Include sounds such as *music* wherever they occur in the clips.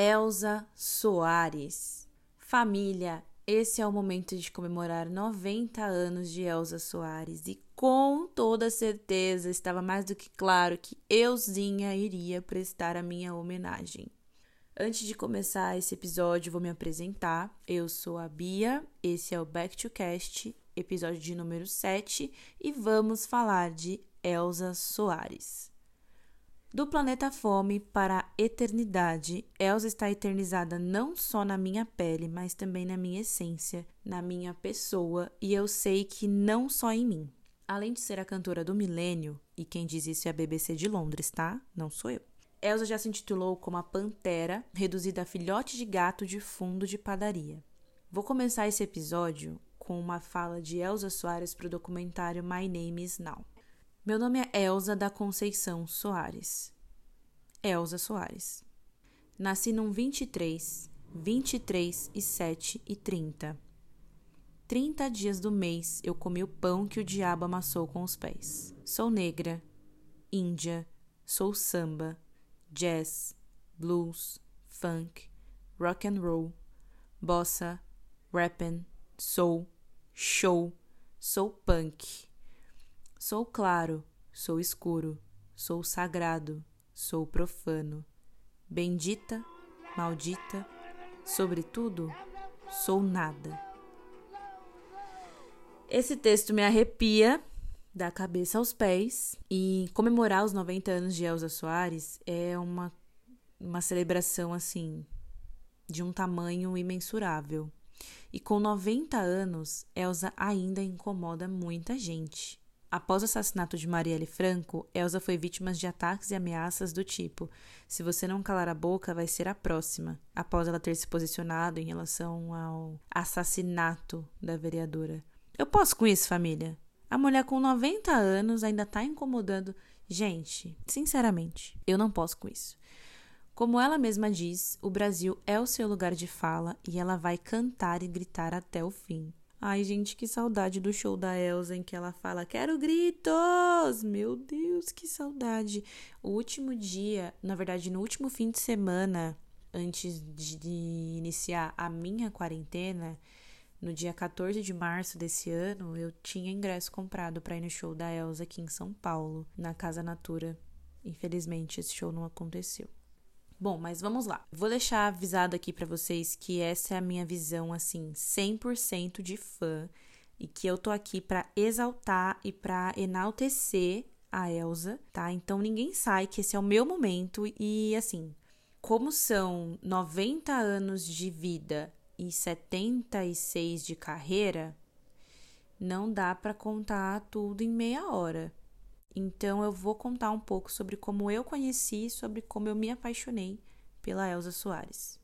Elza Soares. Família, esse é o momento de comemorar 90 anos de Elza Soares e com toda certeza estava mais do que claro que euzinha iria prestar a minha homenagem. Antes de começar esse episódio, vou me apresentar. Eu sou a Bia, esse é o Back to Cast, episódio de número 7, e vamos falar de Elza Soares. Do planeta Fome para a eternidade, Elsa está eternizada não só na minha pele, mas também na minha essência, na minha pessoa, e eu sei que não só em mim. Além de ser a cantora do milênio, e quem diz isso é a BBC de Londres, tá? Não sou eu. Elsa já se intitulou como a Pantera, reduzida a filhote de gato de fundo de padaria. Vou começar esse episódio com uma fala de Elsa Soares para o documentário My Name Is Now. Meu nome é Elsa da Conceição Soares. Elsa Soares. Nasci num 23, 23 e 7 e 30. 30 dias do mês eu comi o pão que o diabo amassou com os pés. Sou negra, índia, sou samba, jazz, blues, funk, rock and roll, bossa, rappin, soul, show, sou punk. Sou claro, sou escuro, sou sagrado, sou profano. Bendita, maldita, sobretudo, sou nada. Esse texto me arrepia da cabeça aos pés e comemorar os 90 anos de Elza Soares é uma, uma celebração assim de um tamanho imensurável. E com 90 anos, Elza ainda incomoda muita gente. Após o assassinato de Marielle Franco, Elsa foi vítima de ataques e ameaças do tipo: se você não calar a boca, vai ser a próxima, após ela ter se posicionado em relação ao assassinato da vereadora. Eu posso com isso, família? A mulher com 90 anos ainda tá incomodando. Gente, sinceramente, eu não posso com isso. Como ela mesma diz, o Brasil é o seu lugar de fala e ela vai cantar e gritar até o fim. Ai, gente, que saudade do show da Elsa em que ela fala: Quero gritos! Meu Deus, que saudade! O último dia, na verdade, no último fim de semana, antes de iniciar a minha quarentena, no dia 14 de março desse ano, eu tinha ingresso comprado para ir no show da Elsa aqui em São Paulo, na Casa Natura. Infelizmente, esse show não aconteceu. Bom, mas vamos lá. Vou deixar avisado aqui para vocês que essa é a minha visão assim, 100% de fã e que eu tô aqui para exaltar e para enaltecer a Elsa, tá? Então ninguém sai que esse é o meu momento e assim, como são 90 anos de vida e 76 de carreira, não dá para contar tudo em meia hora. Então eu vou contar um pouco sobre como eu conheci, sobre como eu me apaixonei pela Elsa Soares.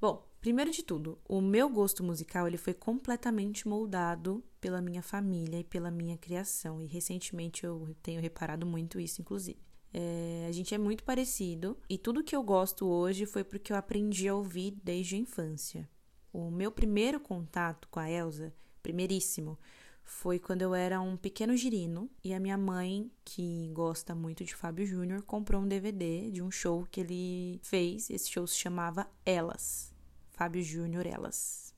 Bom, primeiro de tudo, o meu gosto musical ele foi completamente moldado pela minha família e pela minha criação. E recentemente eu tenho reparado muito isso, inclusive. É, a gente é muito parecido e tudo que eu gosto hoje foi porque eu aprendi a ouvir desde a infância. O meu primeiro contato com a Elsa, primeiríssimo, foi quando eu era um pequeno girino e a minha mãe, que gosta muito de Fábio Júnior, comprou um DVD de um show que ele fez. Esse show se chamava Elas. Fábio Júnior Elas.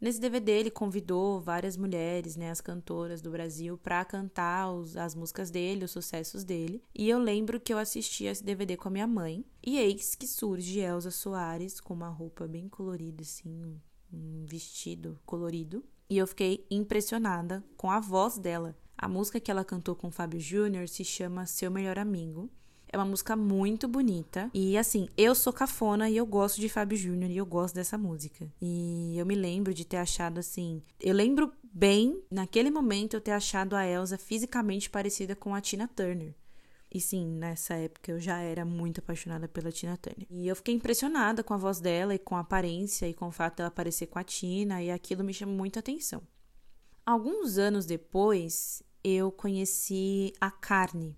Nesse DVD ele convidou várias mulheres, né, as cantoras do Brasil, para cantar os, as músicas dele, os sucessos dele. E eu lembro que eu assisti esse DVD com a minha mãe. E eis que surge Elza Soares com uma roupa bem colorida, assim, um vestido colorido. E eu fiquei impressionada com a voz dela. A música que ela cantou com o Fábio Júnior se chama Seu Melhor Amigo. É uma música muito bonita. E assim, eu sou cafona e eu gosto de Fábio Júnior e eu gosto dessa música. E eu me lembro de ter achado assim. Eu lembro bem, naquele momento, eu ter achado a Elsa fisicamente parecida com a Tina Turner. E sim, nessa época eu já era muito apaixonada pela Tina Turner. E eu fiquei impressionada com a voz dela e com a aparência e com o fato dela parecer com a Tina, e aquilo me chamou muita atenção. Alguns anos depois, eu conheci a Carne,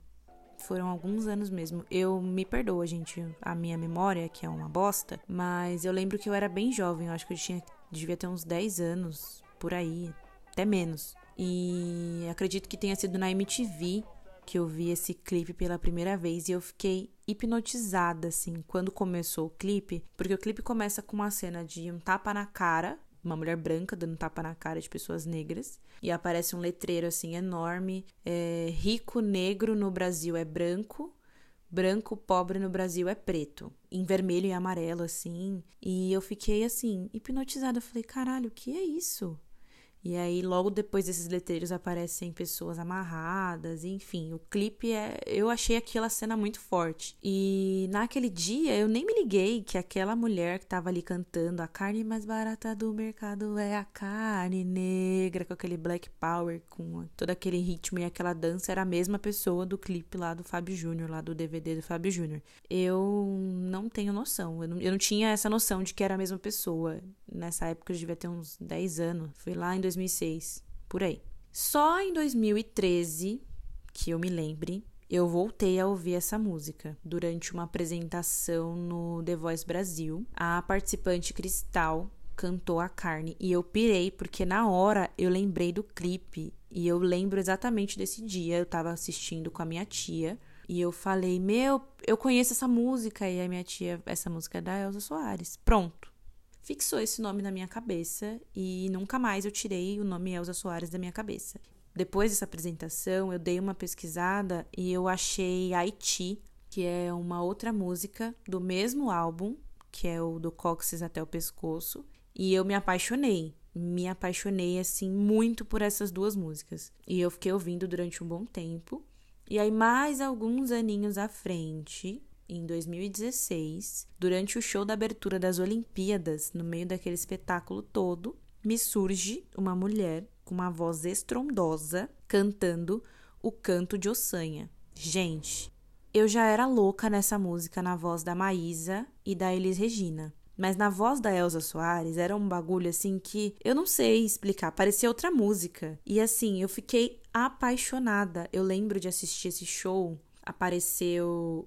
foram alguns anos mesmo. Eu me perdoa, gente, a minha memória, que é uma bosta, mas eu lembro que eu era bem jovem, eu acho que eu tinha devia ter uns 10 anos por aí, até menos. E acredito que tenha sido na MTV que eu vi esse clipe pela primeira vez e eu fiquei hipnotizada, assim, quando começou o clipe, porque o clipe começa com uma cena de um tapa na cara, uma mulher branca dando tapa na cara de pessoas negras, e aparece um letreiro, assim, enorme: é, rico negro no Brasil é branco, branco pobre no Brasil é preto, em vermelho e amarelo, assim. E eu fiquei, assim, hipnotizada. Eu falei: caralho, o que é isso? E aí, logo depois desses letreiros, aparecem pessoas amarradas, enfim. O clipe é. Eu achei aquela cena muito forte. E naquele dia eu nem me liguei que aquela mulher que tava ali cantando a carne mais barata do mercado é a carne negra, com aquele black power, com todo aquele ritmo e aquela dança, era a mesma pessoa do clipe lá do Fábio Júnior, lá do DVD do Fábio Júnior. Eu não tenho noção. Eu não, eu não tinha essa noção de que era a mesma pessoa. Nessa época eu devia ter uns 10 anos. Foi lá em 2006, por aí. Só em 2013, que eu me lembre, eu voltei a ouvir essa música durante uma apresentação no The Voice Brasil. A participante Cristal cantou a carne e eu pirei porque na hora eu lembrei do clipe e eu lembro exatamente desse dia. Eu tava assistindo com a minha tia e eu falei: Meu, eu conheço essa música. E a minha tia, essa música é da Elza Soares. Pronto fixou esse nome na minha cabeça e nunca mais eu tirei o nome Elza Soares da minha cabeça. Depois dessa apresentação, eu dei uma pesquisada e eu achei Haiti, que é uma outra música do mesmo álbum, que é o do Cóccix até o pescoço, e eu me apaixonei. Me apaixonei assim muito por essas duas músicas. E eu fiquei ouvindo durante um bom tempo. E aí mais alguns aninhos à frente, em 2016, durante o show da abertura das Olimpíadas, no meio daquele espetáculo todo, me surge uma mulher com uma voz estrondosa cantando o canto de Ossanha. Gente, eu já era louca nessa música na voz da Maísa e da Elis Regina. Mas na voz da Elza Soares era um bagulho assim que eu não sei explicar, parecia outra música. E assim, eu fiquei apaixonada. Eu lembro de assistir esse show, apareceu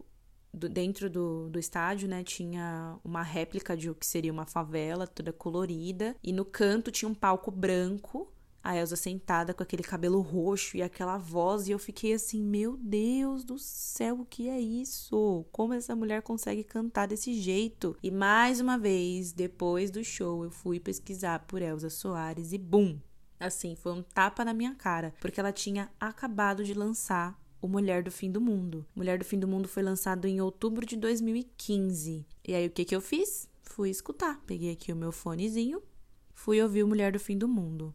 do, dentro do, do estádio, né, tinha uma réplica de o que seria uma favela, toda colorida, e no canto tinha um palco branco, a Elsa sentada com aquele cabelo roxo e aquela voz, e eu fiquei assim, meu Deus do céu, o que é isso? Como essa mulher consegue cantar desse jeito? E mais uma vez, depois do show, eu fui pesquisar por Elsa Soares e bum! Assim, foi um tapa na minha cara, porque ela tinha acabado de lançar o Mulher do Fim do Mundo. Mulher do Fim do Mundo foi lançado em outubro de 2015. E aí o que que eu fiz? Fui escutar. Peguei aqui o meu fonezinho, fui ouvir o Mulher do Fim do Mundo.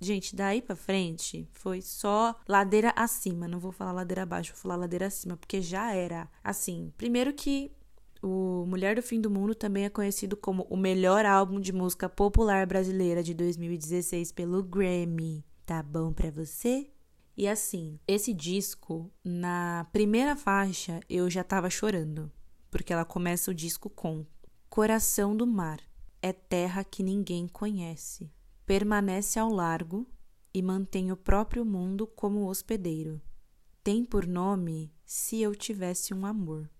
Gente, daí pra frente foi só ladeira acima. Não vou falar ladeira abaixo, vou falar ladeira acima, porque já era assim. Primeiro que o Mulher do Fim do Mundo também é conhecido como o melhor álbum de música popular brasileira de 2016 pelo Grammy. Tá bom pra você? E assim, esse disco, na primeira faixa, eu já tava chorando, porque ela começa o disco com Coração do mar é terra que ninguém conhece. Permanece ao largo e mantém o próprio mundo como hospedeiro. Tem por nome Se Eu Tivesse um Amor.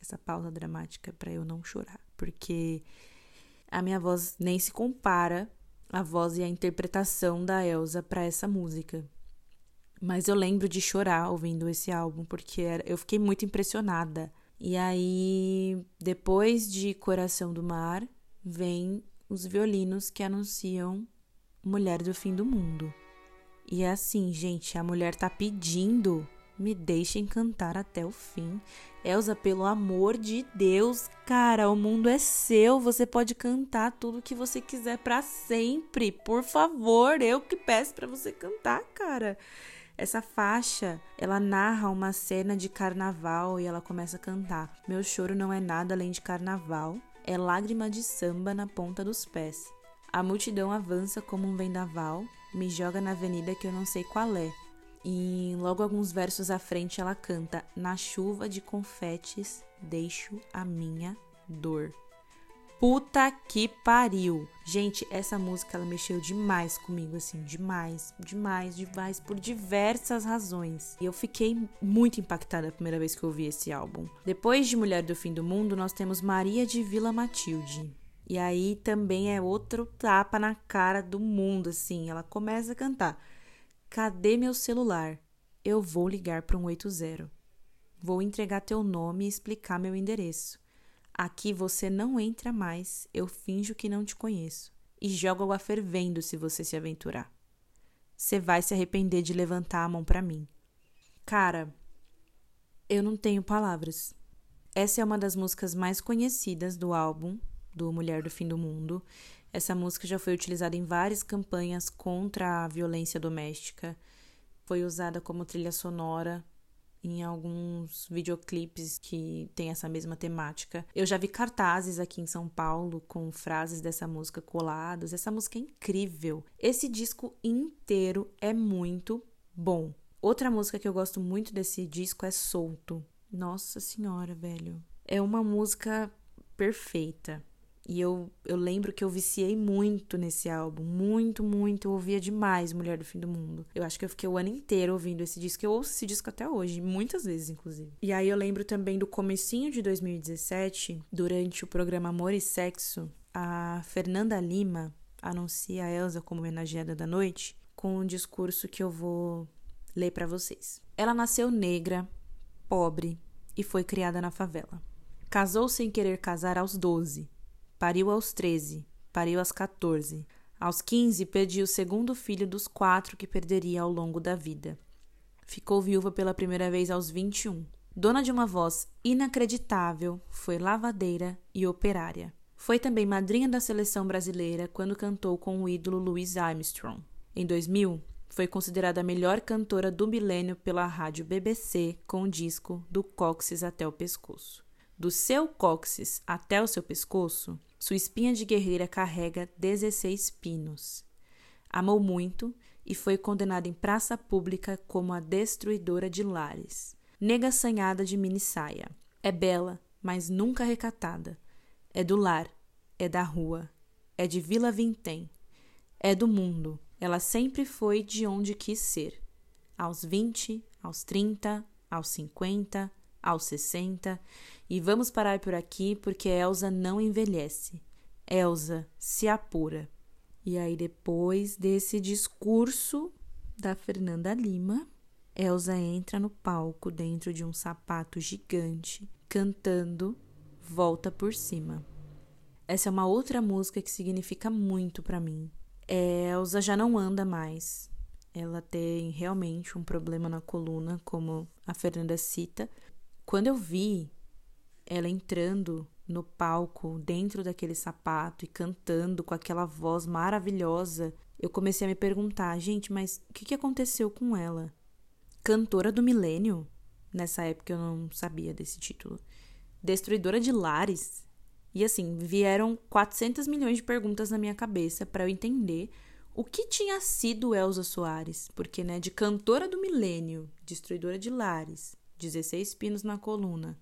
Essa pausa dramática para eu não chorar, porque a minha voz nem se compara à voz e à interpretação da Elsa para essa música. Mas eu lembro de chorar ouvindo esse álbum, porque eu fiquei muito impressionada. E aí, depois de Coração do Mar, vem os violinos que anunciam Mulher do Fim do Mundo. E é assim, gente, a mulher tá pedindo, me deixem cantar até o fim. Elsa, pelo amor de Deus, cara, o mundo é seu, você pode cantar tudo que você quiser para sempre. Por favor, eu que peço para você cantar, cara. Essa faixa, ela narra uma cena de carnaval e ela começa a cantar: Meu choro não é nada além de carnaval, é lágrima de samba na ponta dos pés. A multidão avança como um vendaval, me joga na avenida que eu não sei qual é. E logo alguns versos à frente ela canta: Na chuva de confetes deixo a minha dor. Puta que pariu. Gente, essa música ela mexeu demais comigo, assim, demais, demais, demais, por diversas razões. E eu fiquei muito impactada a primeira vez que eu ouvi esse álbum. Depois de Mulher do Fim do Mundo, nós temos Maria de Vila Matilde. E aí também é outro tapa na cara do mundo, assim. Ela começa a cantar: Cadê meu celular? eu vou ligar para um 80. Vou entregar teu nome e explicar meu endereço. Aqui você não entra mais, eu finjo que não te conheço. E jogo água fervendo se você se aventurar. Você vai se arrepender de levantar a mão para mim. Cara, eu não tenho palavras. Essa é uma das músicas mais conhecidas do álbum do Mulher do Fim do Mundo. Essa música já foi utilizada em várias campanhas contra a violência doméstica. Foi usada como trilha sonora em alguns videoclipes que tem essa mesma temática. Eu já vi cartazes aqui em São Paulo com frases dessa música coladas. Essa música é incrível. Esse disco inteiro é muito bom. Outra música que eu gosto muito desse disco é Solto. Nossa senhora, velho. É uma música perfeita. E eu, eu lembro que eu viciei muito nesse álbum. Muito, muito. Eu ouvia demais Mulher do Fim do Mundo. Eu acho que eu fiquei o ano inteiro ouvindo esse disco. Eu ouço esse disco até hoje, muitas vezes, inclusive. E aí eu lembro também do comecinho de 2017, durante o programa Amor e Sexo, a Fernanda Lima anuncia a Elsa como homenageada da noite com um discurso que eu vou ler para vocês. Ela nasceu negra, pobre e foi criada na favela. Casou sem querer casar aos 12 Pariu aos 13, pariu aos 14. Aos 15, perdia o segundo filho dos quatro que perderia ao longo da vida. Ficou viúva pela primeira vez aos 21. Dona de uma voz inacreditável, foi lavadeira e operária. Foi também madrinha da seleção brasileira quando cantou com o ídolo Louis Armstrong. Em 2000, foi considerada a melhor cantora do milênio pela rádio BBC com o disco Do Cóccix até o Pescoço. Do seu cóccix até o seu pescoço, sua espinha de guerreira carrega 16 pinos. Amou muito e foi condenada em praça pública como a destruidora de lares. Nega assanhada de mini saia. É bela, mas nunca recatada. É do lar, é da rua, é de Vila Vintém. É do mundo. Ela sempre foi de onde quis ser. Aos 20, aos 30, aos 50, aos 60 e vamos parar por aqui porque Elsa não envelhece. Elsa se apura. E aí, depois desse discurso da Fernanda Lima, Elsa entra no palco dentro de um sapato gigante, cantando Volta por Cima. Essa é uma outra música que significa muito para mim. Elsa já não anda mais. Ela tem realmente um problema na coluna, como a Fernanda cita. Quando eu vi ela entrando no palco, dentro daquele sapato e cantando com aquela voz maravilhosa, eu comecei a me perguntar, gente, mas o que, que aconteceu com ela? Cantora do milênio? Nessa época eu não sabia desse título. Destruidora de lares? E assim, vieram 400 milhões de perguntas na minha cabeça para eu entender o que tinha sido Elza Soares, porque né, de cantora do milênio, destruidora de lares, 16 pinos na coluna,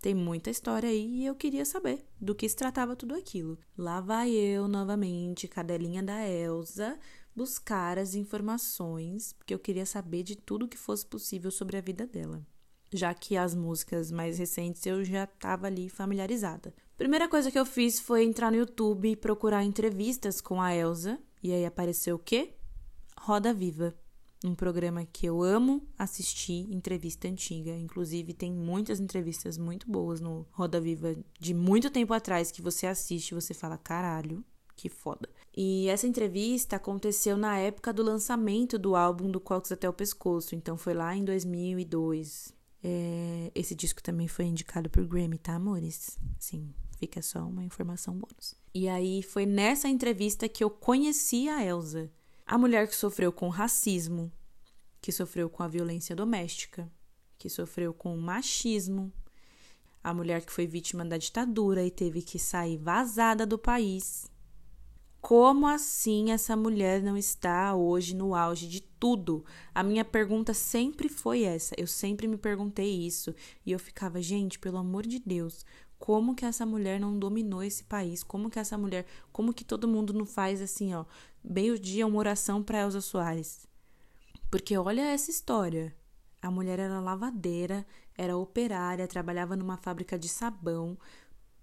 tem muita história aí e eu queria saber do que se tratava tudo aquilo. Lá vai eu novamente, cadelinha da Elsa, buscar as informações, porque eu queria saber de tudo que fosse possível sobre a vida dela. Já que as músicas mais recentes eu já estava ali familiarizada. Primeira coisa que eu fiz foi entrar no YouTube e procurar entrevistas com a Elsa. E aí apareceu o quê? Roda Viva um programa que eu amo assistir, entrevista antiga. Inclusive, tem muitas entrevistas muito boas no Roda Viva de muito tempo atrás que você assiste e você fala: caralho, que foda. E essa entrevista aconteceu na época do lançamento do álbum do Cox até o Pescoço, então foi lá em 2002. É, esse disco também foi indicado por Grammy, tá, amores? Sim, fica só uma informação bônus. E aí foi nessa entrevista que eu conheci a Elsa. A mulher que sofreu com racismo, que sofreu com a violência doméstica, que sofreu com o machismo, a mulher que foi vítima da ditadura e teve que sair vazada do país. Como assim essa mulher não está hoje no auge de tudo? A minha pergunta sempre foi essa. Eu sempre me perguntei isso e eu ficava, gente, pelo amor de Deus, como que essa mulher não dominou esse país? Como que essa mulher, como que todo mundo não faz assim, ó, meio-dia uma oração para Elza Soares? Porque olha essa história. A mulher era lavadeira, era operária, trabalhava numa fábrica de sabão,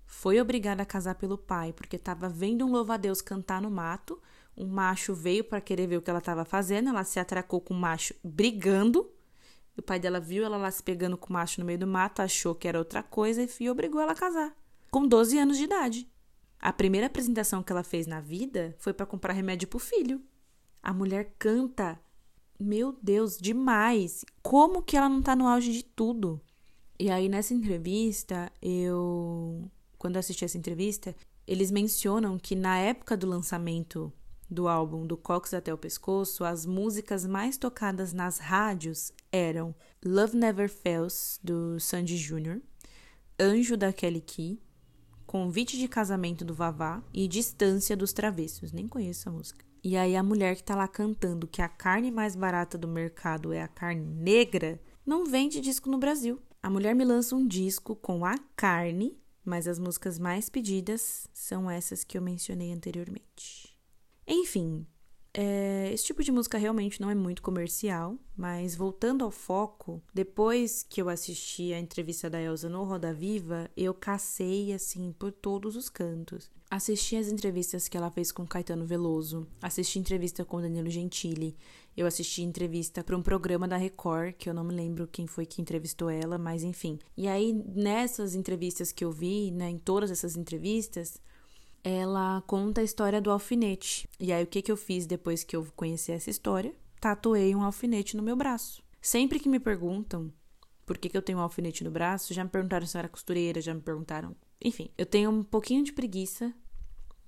foi obrigada a casar pelo pai porque estava vendo um louva-a-Deus cantar no mato. um macho veio para querer ver o que ela estava fazendo, ela se atracou com o macho brigando. O pai dela viu ela lá se pegando com o macho no meio do mato, achou que era outra coisa e obrigou ela a casar. Com 12 anos de idade. A primeira apresentação que ela fez na vida foi para comprar remédio pro filho. A mulher canta. Meu Deus, demais. Como que ela não tá no auge de tudo? E aí nessa entrevista, eu quando assisti essa entrevista, eles mencionam que na época do lançamento do álbum Do Cox até o Pescoço, as músicas mais tocadas nas rádios eram Love Never Fails, do Sandy Jr., Anjo da Kelly Key, Convite de Casamento do Vavá e Distância dos Travessos. Nem conheço a música. E aí a mulher que tá lá cantando que a carne mais barata do mercado é a carne negra, não vende disco no Brasil. A mulher me lança um disco com a carne, mas as músicas mais pedidas são essas que eu mencionei anteriormente. Enfim, é, esse tipo de música realmente não é muito comercial, mas voltando ao foco, depois que eu assisti a entrevista da Elsa no Roda Viva, eu cacei assim por todos os cantos. Assisti as entrevistas que ela fez com Caetano Veloso, assisti entrevista com Danilo Gentili, eu assisti entrevista para um programa da Record, que eu não me lembro quem foi que entrevistou ela, mas enfim. E aí, nessas entrevistas que eu vi, né, em todas essas entrevistas, ela conta a história do alfinete. E aí, o que, que eu fiz depois que eu conheci essa história? Tatuei um alfinete no meu braço. Sempre que me perguntam por que, que eu tenho um alfinete no braço, já me perguntaram se eu era costureira, já me perguntaram. Enfim, eu tenho um pouquinho de preguiça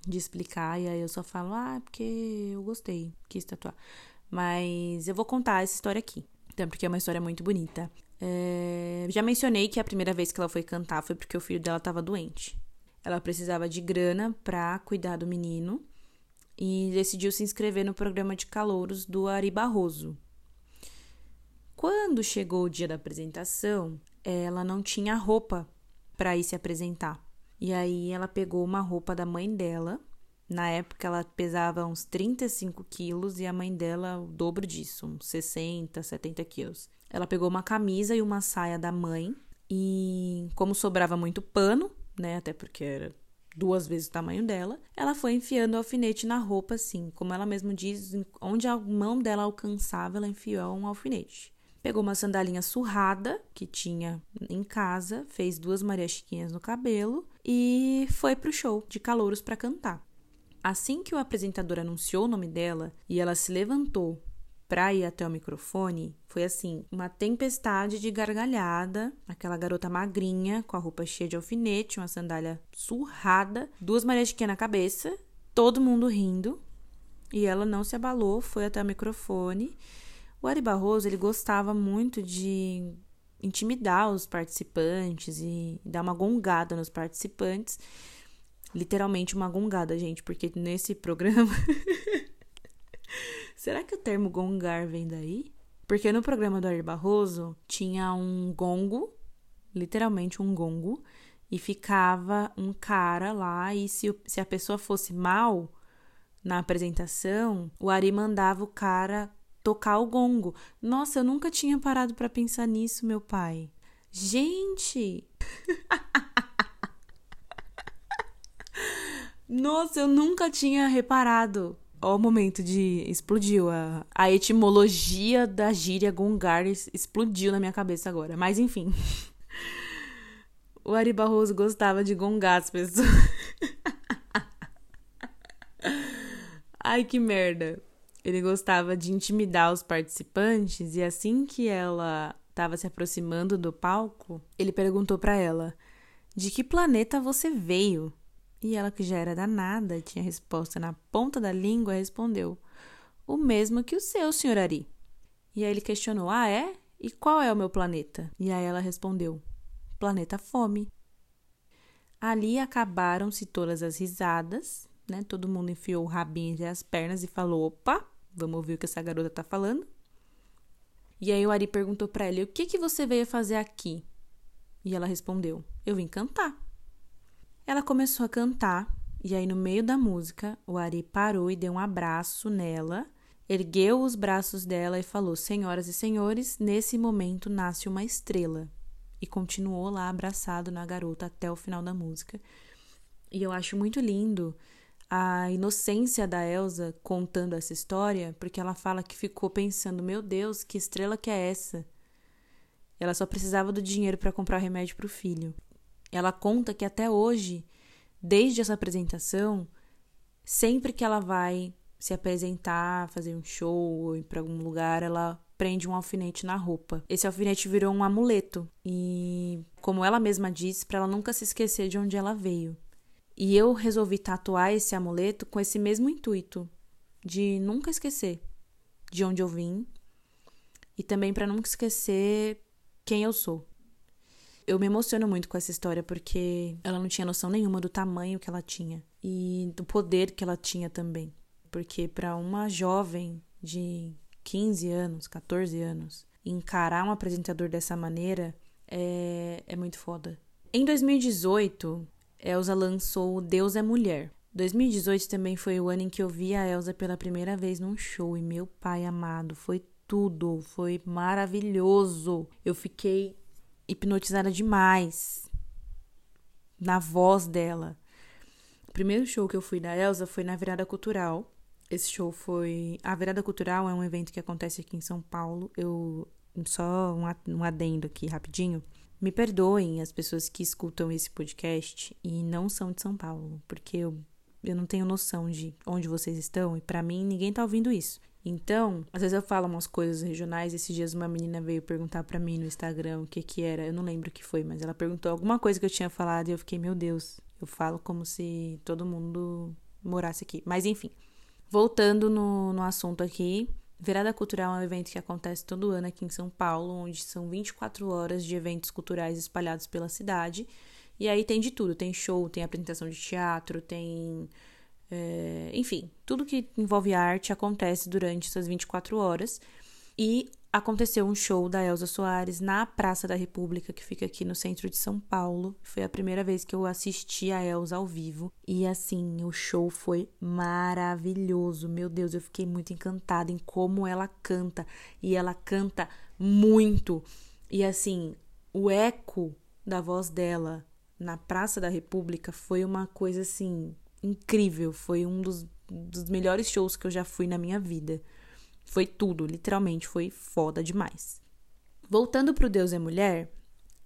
de explicar, e aí eu só falo, ah, é porque eu gostei, quis tatuar. Mas eu vou contar essa história aqui, então, porque é uma história muito bonita. É... Já mencionei que a primeira vez que ela foi cantar foi porque o filho dela estava doente. Ela precisava de grana para cuidar do menino e decidiu se inscrever no programa de calouros do Ari Barroso. Quando chegou o dia da apresentação, ela não tinha roupa para ir se apresentar. E aí ela pegou uma roupa da mãe dela. Na época ela pesava uns 35 quilos e a mãe dela o dobro disso, uns 60, 70 quilos. Ela pegou uma camisa e uma saia da mãe e, como sobrava muito pano, né? Até porque era duas vezes o tamanho dela, ela foi enfiando o alfinete na roupa, assim, como ela mesma diz, onde a mão dela alcançava, ela enfiou um alfinete. Pegou uma sandalinha surrada que tinha em casa, fez duas Maria Chiquinhas no cabelo e foi pro show de calouros para cantar. Assim que o apresentador anunciou o nome dela e ela se levantou para ir até o microfone, foi assim, uma tempestade de gargalhada, aquela garota magrinha, com a roupa cheia de alfinete, uma sandália surrada, duas Marias de na cabeça, todo mundo rindo, e ela não se abalou, foi até o microfone. O Ari Barroso, ele gostava muito de intimidar os participantes e dar uma gongada nos participantes. Literalmente uma gongada, gente, porque nesse programa *laughs* Será que o termo gongar vem daí? Porque no programa do Ari Barroso tinha um gongo, literalmente um gongo, e ficava um cara lá, e se, se a pessoa fosse mal na apresentação, o Ari mandava o cara tocar o gongo. Nossa, eu nunca tinha parado para pensar nisso, meu pai. Gente! *laughs* Nossa, eu nunca tinha reparado. Ó, o momento de. Explodiu. A, a etimologia da gíria gongar explodiu na minha cabeça agora. Mas enfim. *laughs* o Ari Barroso gostava de gongar as pessoas. *laughs* Ai, que merda. Ele gostava de intimidar os participantes e assim que ela estava se aproximando do palco, ele perguntou para ela: "De que planeta você veio?" E ela, que já era danada, tinha resposta na ponta da língua, respondeu: O mesmo que o seu, senhor Ari. E aí ele questionou: Ah, é? E qual é o meu planeta? E aí ela respondeu: Planeta Fome. Ali acabaram-se todas as risadas, né? Todo mundo enfiou o rabinho entre as pernas e falou: Opa, vamos ouvir o que essa garota tá falando. E aí o Ari perguntou para ele: O que que você veio fazer aqui? E ela respondeu: Eu vim cantar. Ela começou a cantar, e aí no meio da música, o Ari parou e deu um abraço nela, ergueu os braços dela e falou: Senhoras e senhores, nesse momento nasce uma estrela. E continuou lá abraçado na garota até o final da música. E eu acho muito lindo a inocência da Elsa contando essa história, porque ela fala que ficou pensando: meu Deus, que estrela que é essa? Ela só precisava do dinheiro para comprar remédio para o filho. Ela conta que até hoje, desde essa apresentação, sempre que ela vai se apresentar, fazer um show ou ir para algum lugar, ela prende um alfinete na roupa. Esse alfinete virou um amuleto e, como ela mesma disse, para ela nunca se esquecer de onde ela veio. E eu resolvi tatuar esse amuleto com esse mesmo intuito, de nunca esquecer de onde eu vim e também para nunca esquecer quem eu sou. Eu me emociono muito com essa história porque ela não tinha noção nenhuma do tamanho que ela tinha e do poder que ela tinha também. Porque para uma jovem de 15 anos, 14 anos, encarar um apresentador dessa maneira é, é muito foda. Em 2018, Elsa lançou Deus é Mulher. 2018 também foi o ano em que eu vi a Elsa pela primeira vez num show e meu pai amado, foi tudo, foi maravilhoso. Eu fiquei hipnotizada demais na voz dela. O primeiro show que eu fui da Elsa foi na Virada Cultural, esse show foi. A Virada Cultural é um evento que acontece aqui em São Paulo. Eu. Só um adendo aqui rapidinho. Me perdoem as pessoas que escutam esse podcast e não são de São Paulo, porque eu, eu não tenho noção de onde vocês estão e para mim ninguém tá ouvindo isso. Então, às vezes eu falo umas coisas regionais. Esses dias uma menina veio perguntar para mim no Instagram o que que era. Eu não lembro o que foi, mas ela perguntou alguma coisa que eu tinha falado e eu fiquei, meu Deus, eu falo como se todo mundo morasse aqui. Mas enfim. Voltando no, no assunto aqui, Virada Cultural é um evento que acontece todo ano aqui em São Paulo, onde são 24 horas de eventos culturais espalhados pela cidade. E aí tem de tudo: tem show, tem apresentação de teatro, tem. É, enfim, tudo que envolve arte acontece durante essas 24 horas. E aconteceu um show da Elza Soares na Praça da República, que fica aqui no centro de São Paulo. Foi a primeira vez que eu assisti a Elza ao vivo. E assim, o show foi maravilhoso. Meu Deus, eu fiquei muito encantada em como ela canta. E ela canta muito. E assim, o eco da voz dela na Praça da República foi uma coisa assim incrível. Foi um dos, dos melhores shows que eu já fui na minha vida. Foi tudo, literalmente, foi foda demais. Voltando pro Deus é Mulher,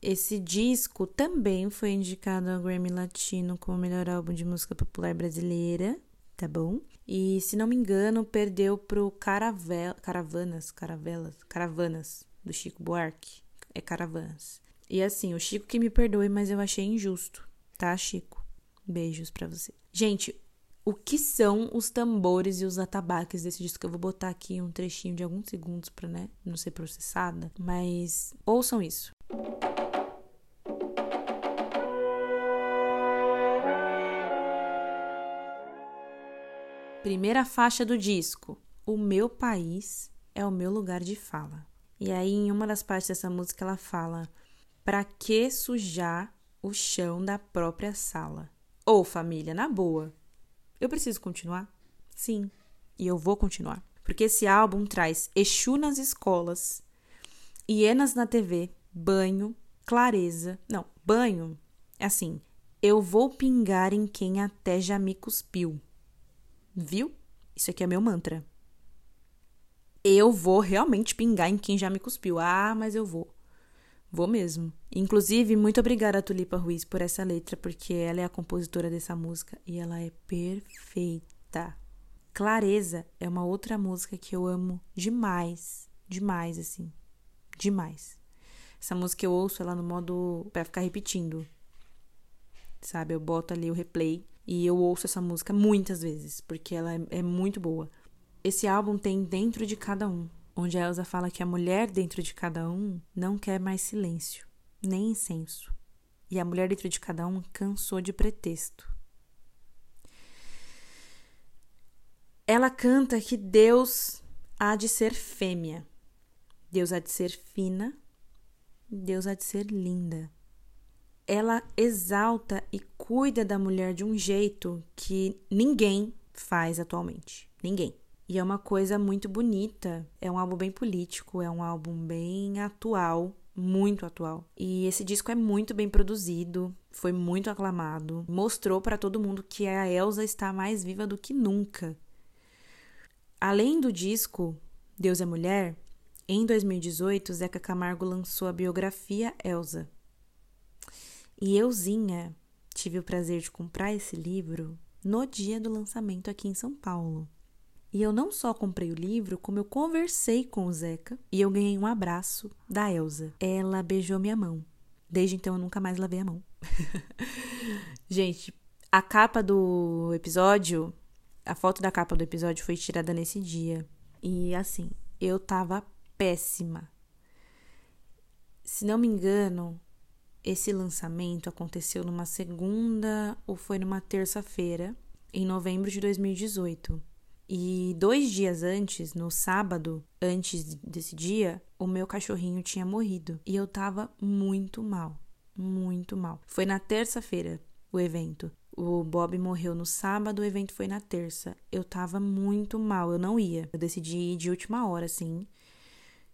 esse disco também foi indicado ao Grammy Latino como melhor álbum de música popular brasileira, tá bom? E, se não me engano, perdeu pro Caravel, Caravanas, Caravelas, Caravanas, do Chico Buarque. É Caravanas. E assim, o Chico que me perdoe, mas eu achei injusto, tá, Chico? Beijos para você. Gente, o que são os tambores e os atabaques desse disco. Eu vou botar aqui um trechinho de alguns segundos para né, não ser processada, mas ouçam isso. Primeira faixa do disco. O meu país é o meu lugar de fala. E aí, em uma das partes dessa música, ela fala: Pra que sujar o chão da própria sala? Ô, família, na boa, eu preciso continuar? Sim, e eu vou continuar. Porque esse álbum traz Exu nas escolas, hienas na TV, banho, clareza. Não, banho é assim. Eu vou pingar em quem até já me cuspiu. Viu? Isso aqui é meu mantra. Eu vou realmente pingar em quem já me cuspiu. Ah, mas eu vou. Vou mesmo. Inclusive, muito obrigada a Tulipa Ruiz por essa letra, porque ela é a compositora dessa música e ela é perfeita. Clareza é uma outra música que eu amo demais, demais assim, demais. Essa música eu ouço ela no modo para ficar repetindo. Sabe, eu boto ali o replay e eu ouço essa música muitas vezes, porque ela é, é muito boa. Esse álbum tem dentro de cada um onde a Elsa fala que a mulher dentro de cada um não quer mais silêncio, nem incenso. E a mulher dentro de cada um cansou de pretexto. Ela canta que Deus há de ser fêmea, Deus há de ser fina, Deus há de ser linda. Ela exalta e cuida da mulher de um jeito que ninguém faz atualmente. Ninguém. E é uma coisa muito bonita. É um álbum bem político, é um álbum bem atual, muito atual. E esse disco é muito bem produzido, foi muito aclamado, mostrou para todo mundo que a Elsa está mais viva do que nunca. Além do disco Deus é Mulher, em 2018 Zeca Camargo lançou a biografia Elsa. E euzinha tive o prazer de comprar esse livro no dia do lançamento aqui em São Paulo. E eu não só comprei o livro, como eu conversei com o Zeca e eu ganhei um abraço da Elsa. Ela beijou minha mão. Desde então eu nunca mais lavei a mão. *laughs* Gente, a capa do episódio, a foto da capa do episódio foi tirada nesse dia. E assim, eu tava péssima. Se não me engano, esse lançamento aconteceu numa segunda ou foi numa terça-feira, em novembro de 2018. E dois dias antes, no sábado, antes desse dia, o meu cachorrinho tinha morrido. E eu tava muito mal. Muito mal. Foi na terça-feira o evento. O Bob morreu no sábado, o evento foi na terça. Eu tava muito mal, eu não ia. Eu decidi ir de última hora, assim.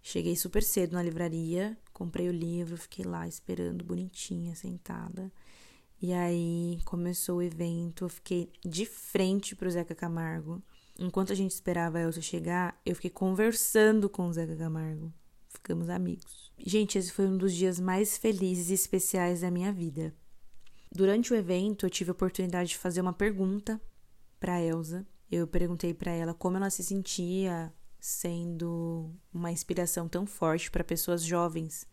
Cheguei super cedo na livraria, comprei o livro, fiquei lá esperando, bonitinha, sentada. E aí começou o evento, eu fiquei de frente pro Zeca Camargo. Enquanto a gente esperava a Elsa chegar, eu fiquei conversando com o Zeca Camargo. Ficamos amigos. Gente, esse foi um dos dias mais felizes e especiais da minha vida. Durante o evento, eu tive a oportunidade de fazer uma pergunta para Elsa. Eu perguntei para ela como ela se sentia sendo uma inspiração tão forte para pessoas jovens,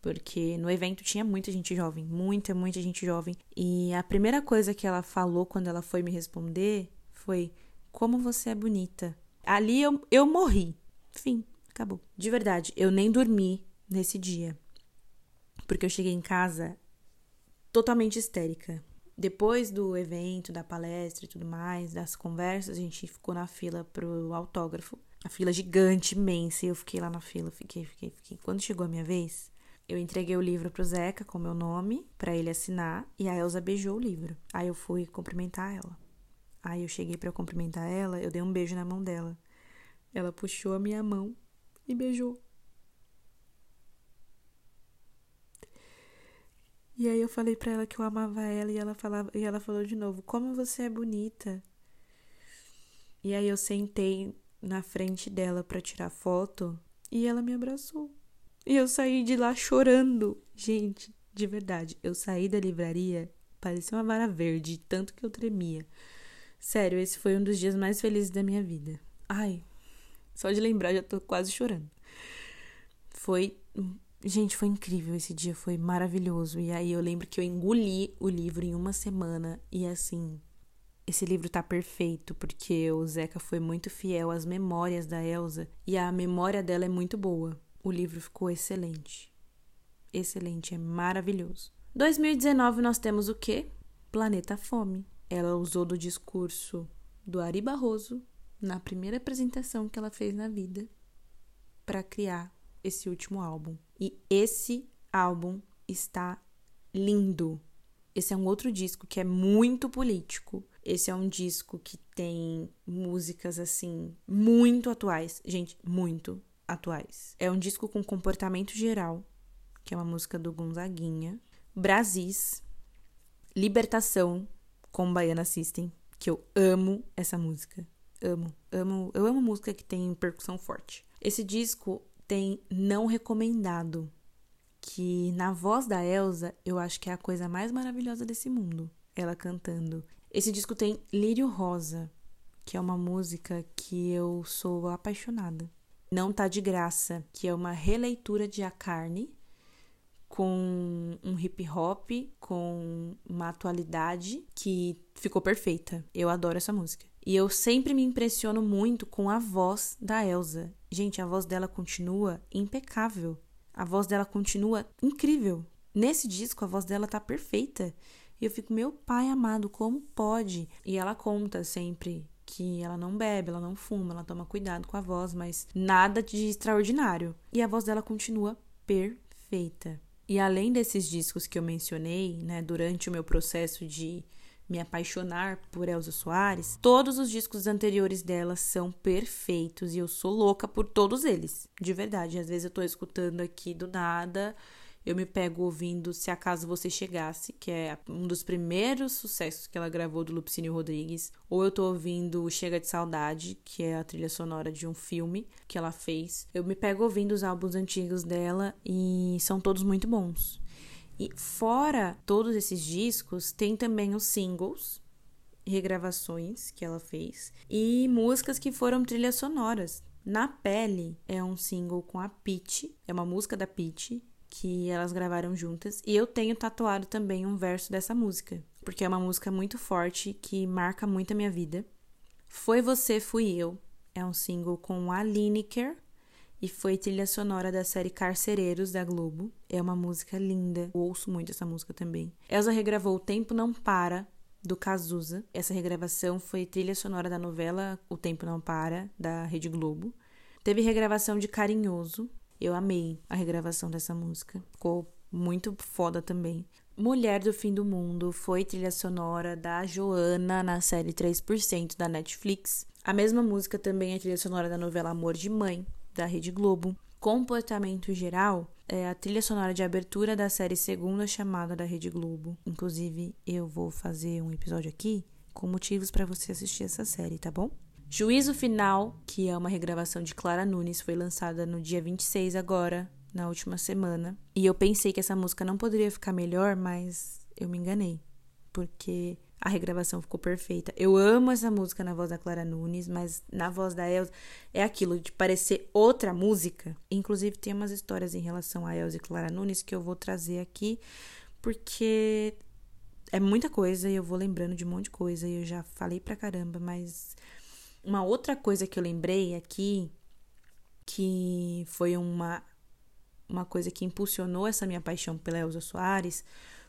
porque no evento tinha muita gente jovem, muita, muita gente jovem. E a primeira coisa que ela falou quando ela foi me responder foi: como você é bonita. Ali eu, eu morri. Fim, acabou. De verdade, eu nem dormi nesse dia. Porque eu cheguei em casa totalmente histérica. Depois do evento, da palestra e tudo mais, das conversas, a gente ficou na fila pro autógrafo. A fila gigante, imensa, e eu fiquei lá na fila, fiquei, fiquei, fiquei. Quando chegou a minha vez, eu entreguei o livro pro Zeca com meu nome para ele assinar e a Elsa beijou o livro. Aí eu fui cumprimentar ela. Aí eu cheguei para cumprimentar ela, eu dei um beijo na mão dela. Ela puxou a minha mão e beijou. E aí eu falei para ela que eu amava ela e ela falava e ela falou de novo: "Como você é bonita". E aí eu sentei na frente dela para tirar foto e ela me abraçou. E eu saí de lá chorando. Gente, de verdade, eu saí da livraria, parecia uma vara verde, tanto que eu tremia. Sério, esse foi um dos dias mais felizes da minha vida. Ai, só de lembrar já tô quase chorando. Foi. Gente, foi incrível esse dia, foi maravilhoso. E aí eu lembro que eu engoli o livro em uma semana e assim. Esse livro tá perfeito porque o Zeca foi muito fiel às memórias da Elsa e a memória dela é muito boa. O livro ficou excelente. Excelente, é maravilhoso. 2019 nós temos o quê? Planeta Fome ela usou do discurso do Ari Barroso na primeira apresentação que ela fez na vida para criar esse último álbum. E esse álbum está lindo. Esse é um outro disco que é muito político. Esse é um disco que tem músicas assim muito atuais, gente, muito atuais. É um disco com comportamento geral, que é uma música do Gonzaguinha, Brasis, Libertação, com Baiana System, que eu amo essa música. Amo, amo, eu amo música que tem percussão forte. Esse disco tem Não Recomendado, que na voz da Elsa eu acho que é a coisa mais maravilhosa desse mundo, ela cantando. Esse disco tem Lírio Rosa, que é uma música que eu sou apaixonada. Não Tá de Graça, que é uma releitura de A Carne, com um hip hop, com uma atualidade que ficou perfeita. Eu adoro essa música. E eu sempre me impressiono muito com a voz da Elsa. Gente, a voz dela continua impecável. A voz dela continua incrível. Nesse disco, a voz dela tá perfeita. E eu fico, meu pai amado, como pode? E ela conta sempre que ela não bebe, ela não fuma, ela toma cuidado com a voz, mas nada de extraordinário. E a voz dela continua perfeita. E além desses discos que eu mencionei, né, durante o meu processo de me apaixonar por Elza Soares, todos os discos anteriores dela são perfeitos e eu sou louca por todos eles. De verdade, às vezes eu tô escutando aqui do nada, eu me pego ouvindo Se Acaso Você Chegasse, que é um dos primeiros sucessos que ela gravou do Lupicínio Rodrigues, ou eu tô ouvindo Chega de Saudade, que é a trilha sonora de um filme que ela fez. Eu me pego ouvindo os álbuns antigos dela e são todos muito bons. E fora todos esses discos, tem também os singles, regravações que ela fez e músicas que foram trilhas sonoras. Na Pele é um single com a Peach, é uma música da Peach que elas gravaram juntas e eu tenho tatuado também um verso dessa música, porque é uma música muito forte que marca muito a minha vida. Foi você, fui eu. É um single com a Lineker, e foi trilha sonora da série Carcereiros da Globo. É uma música linda, eu ouço muito essa música também. Elsa regravou O Tempo Não Para, do Cazuza. Essa regravação foi trilha sonora da novela O Tempo Não Para, da Rede Globo. Teve regravação de Carinhoso. Eu amei a regravação dessa música. Ficou muito foda também. Mulher do Fim do Mundo foi trilha sonora da Joana na série 3% da Netflix. A mesma música também é trilha sonora da novela Amor de Mãe, da Rede Globo. Comportamento Geral é a trilha sonora de abertura da série Segunda Chamada da Rede Globo. Inclusive, eu vou fazer um episódio aqui com motivos para você assistir essa série, tá bom? Juízo Final, que é uma regravação de Clara Nunes, foi lançada no dia 26 agora, na última semana. E eu pensei que essa música não poderia ficar melhor, mas eu me enganei. Porque a regravação ficou perfeita. Eu amo essa música na voz da Clara Nunes, mas na voz da Elsa é aquilo de parecer outra música. Inclusive, tem umas histórias em relação a Elsa e Clara Nunes que eu vou trazer aqui, porque é muita coisa e eu vou lembrando de um monte de coisa e eu já falei pra caramba, mas uma outra coisa que eu lembrei aqui, que foi uma, uma coisa que impulsionou essa minha paixão pela Elsa Soares,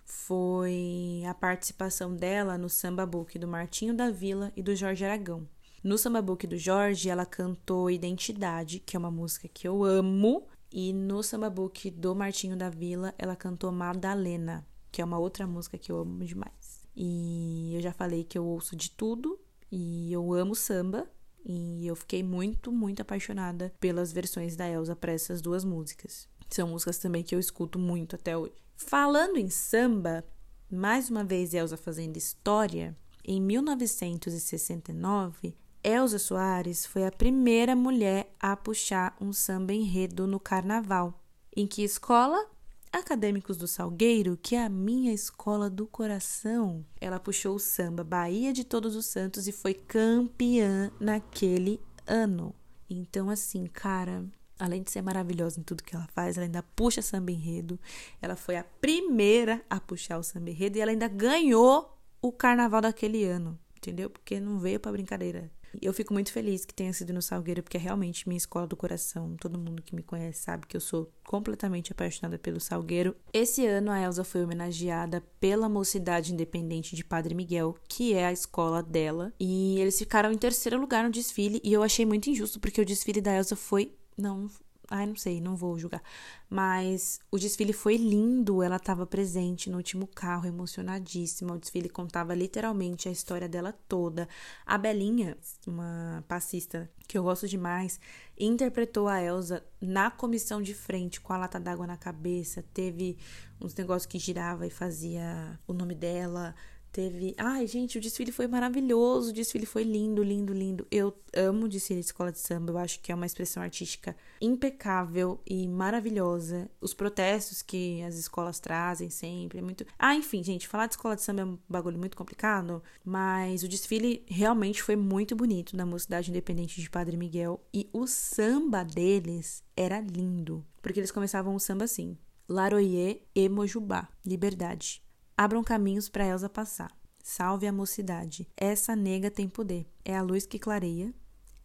foi a participação dela no Samba Book do Martinho da Vila e do Jorge Aragão. No Samba Book do Jorge, ela cantou Identidade, que é uma música que eu amo, e no Samba Book do Martinho da Vila, ela cantou Madalena, que é uma outra música que eu amo demais. E eu já falei que eu ouço de tudo e eu amo samba, e eu fiquei muito, muito apaixonada pelas versões da Elsa para essas duas músicas. São músicas também que eu escuto muito até hoje. Falando em samba, mais uma vez Elza fazendo história, em 1969, Elza Soares foi a primeira mulher a puxar um samba enredo no carnaval. Em que escola? Acadêmicos do Salgueiro, que é a minha escola do coração. Ela puxou o samba Bahia de Todos os Santos e foi campeã naquele ano. Então, assim, cara, além de ser maravilhosa em tudo que ela faz, ela ainda puxa samba enredo. Ela foi a primeira a puxar o samba enredo e ela ainda ganhou o carnaval daquele ano, entendeu? Porque não veio para brincadeira. Eu fico muito feliz que tenha sido no Salgueiro, porque é realmente minha escola do coração. Todo mundo que me conhece sabe que eu sou completamente apaixonada pelo Salgueiro. Esse ano a Elsa foi homenageada pela Mocidade Independente de Padre Miguel, que é a escola dela, e eles ficaram em terceiro lugar no desfile, e eu achei muito injusto porque o desfile da Elsa foi não. Ai, não sei, não vou julgar. Mas o desfile foi lindo. Ela estava presente no último carro, emocionadíssima. O desfile contava literalmente a história dela toda. A Belinha, uma passista que eu gosto demais, interpretou a Elsa na comissão de frente com a lata d'água na cabeça. Teve uns negócios que girava e fazia o nome dela. Teve. Ai, gente, o desfile foi maravilhoso. O desfile foi lindo, lindo, lindo. Eu amo desfile de escola de samba. Eu acho que é uma expressão artística impecável e maravilhosa. Os protestos que as escolas trazem sempre é muito. Ah, enfim, gente, falar de escola de samba é um bagulho muito complicado. Mas o desfile realmente foi muito bonito na Mocidade Independente de Padre Miguel. E o samba deles era lindo. Porque eles começavam o samba assim. Laroyer e Mojubá. Liberdade. Abram caminhos para Elsa passar. Salve a mocidade. Essa nega tem poder. É a luz que clareia.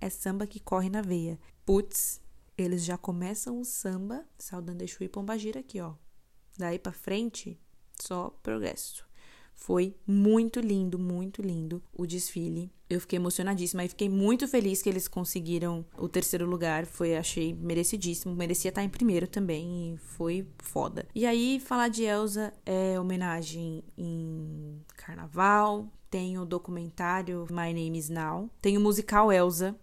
É samba que corre na veia. Putz, eles já começam o samba saudando Exu e Pombagira aqui, ó. Daí para frente, só progresso. Foi muito lindo, muito lindo o desfile. Eu fiquei emocionadíssima e fiquei muito feliz que eles conseguiram o terceiro lugar. Foi, achei merecidíssimo. Merecia estar em primeiro também e foi foda. E aí, falar de Elsa é homenagem em carnaval. Tem o documentário My Name is Now. Tem o musical Elsa,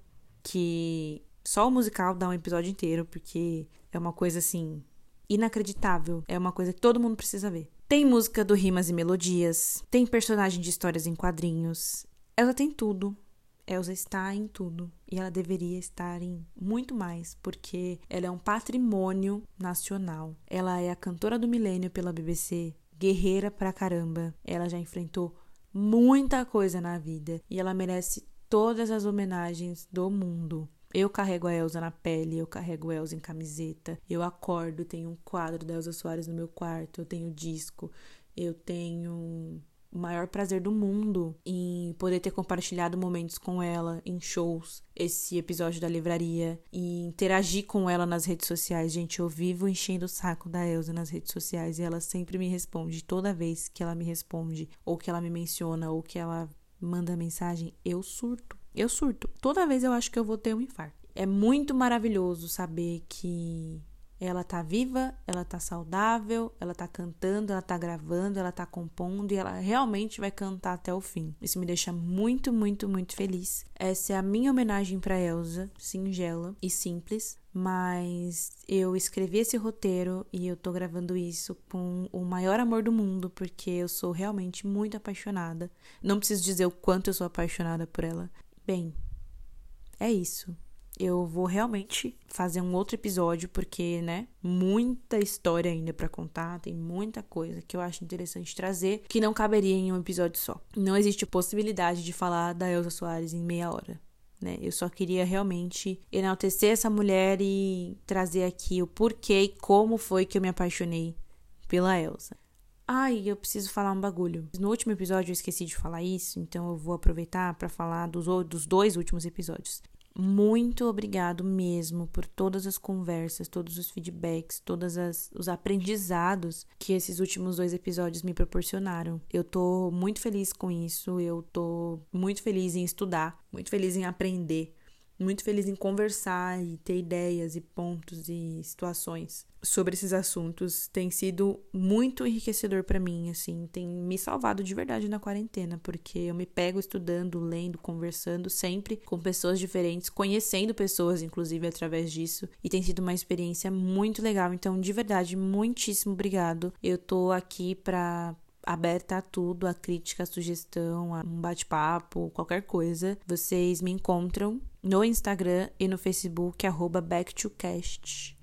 que só o musical dá um episódio inteiro, porque é uma coisa assim inacreditável. É uma coisa que todo mundo precisa ver. Tem música do Rimas e Melodias, tem personagem de histórias em quadrinhos. Elsa tem tudo. Elsa está em tudo. E ela deveria estar em muito mais, porque ela é um patrimônio nacional. Ela é a cantora do milênio pela BBC, guerreira pra caramba. Ela já enfrentou muita coisa na vida e ela merece todas as homenagens do mundo. Eu carrego a Elsa na pele, eu carrego a Elsa em camiseta. Eu acordo, tenho um quadro da Elsa Soares no meu quarto, eu tenho disco, eu tenho o maior prazer do mundo em poder ter compartilhado momentos com ela em shows, esse episódio da livraria e interagir com ela nas redes sociais. Gente, eu vivo enchendo o saco da Elsa nas redes sociais e ela sempre me responde. Toda vez que ela me responde, ou que ela me menciona, ou que ela manda mensagem, eu surto. Eu surto. Toda vez eu acho que eu vou ter um infarto. É muito maravilhoso saber que ela tá viva, ela tá saudável, ela tá cantando, ela tá gravando, ela tá compondo e ela realmente vai cantar até o fim. Isso me deixa muito, muito, muito feliz. Essa é a minha homenagem para Elsa, singela e simples, mas eu escrevi esse roteiro e eu tô gravando isso com o maior amor do mundo, porque eu sou realmente muito apaixonada. Não preciso dizer o quanto eu sou apaixonada por ela. Bem, é isso. Eu vou realmente fazer um outro episódio porque, né, muita história ainda para contar, tem muita coisa que eu acho interessante trazer que não caberia em um episódio só. Não existe possibilidade de falar da Elsa Soares em meia hora. Né? Eu só queria realmente enaltecer essa mulher e trazer aqui o porquê e como foi que eu me apaixonei pela Elsa. Ai, eu preciso falar um bagulho. No último episódio eu esqueci de falar isso, então eu vou aproveitar para falar dos, dos dois últimos episódios. Muito obrigado mesmo por todas as conversas, todos os feedbacks, todos os aprendizados que esses últimos dois episódios me proporcionaram. Eu tô muito feliz com isso, eu tô muito feliz em estudar, muito feliz em aprender muito feliz em conversar e ter ideias e pontos e situações sobre esses assuntos. Tem sido muito enriquecedor para mim, assim, tem me salvado de verdade na quarentena, porque eu me pego estudando, lendo, conversando sempre com pessoas diferentes, conhecendo pessoas inclusive através disso, e tem sido uma experiência muito legal. Então, de verdade, muitíssimo obrigado. Eu tô aqui para aberta a tudo, a crítica, a sugestão, a um bate-papo, qualquer coisa. Vocês me encontram no Instagram e no Facebook, arroba backtocast.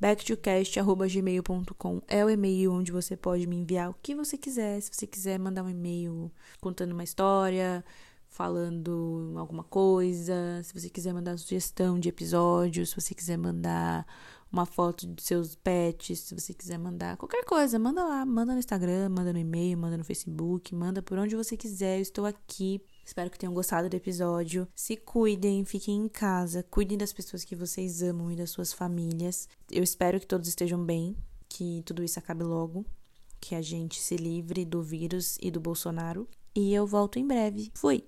backtocast.gmail.com é o e-mail onde você pode me enviar o que você quiser. Se você quiser mandar um e-mail contando uma história, falando alguma coisa, se você quiser mandar sugestão de episódio, se você quiser mandar uma foto dos seus pets, se você quiser mandar qualquer coisa, manda lá, manda no Instagram, manda no e-mail, manda no Facebook, manda por onde você quiser. Eu estou aqui. Espero que tenham gostado do episódio. Se cuidem, fiquem em casa, cuidem das pessoas que vocês amam e das suas famílias. Eu espero que todos estejam bem, que tudo isso acabe logo, que a gente se livre do vírus e do Bolsonaro. E eu volto em breve. Fui!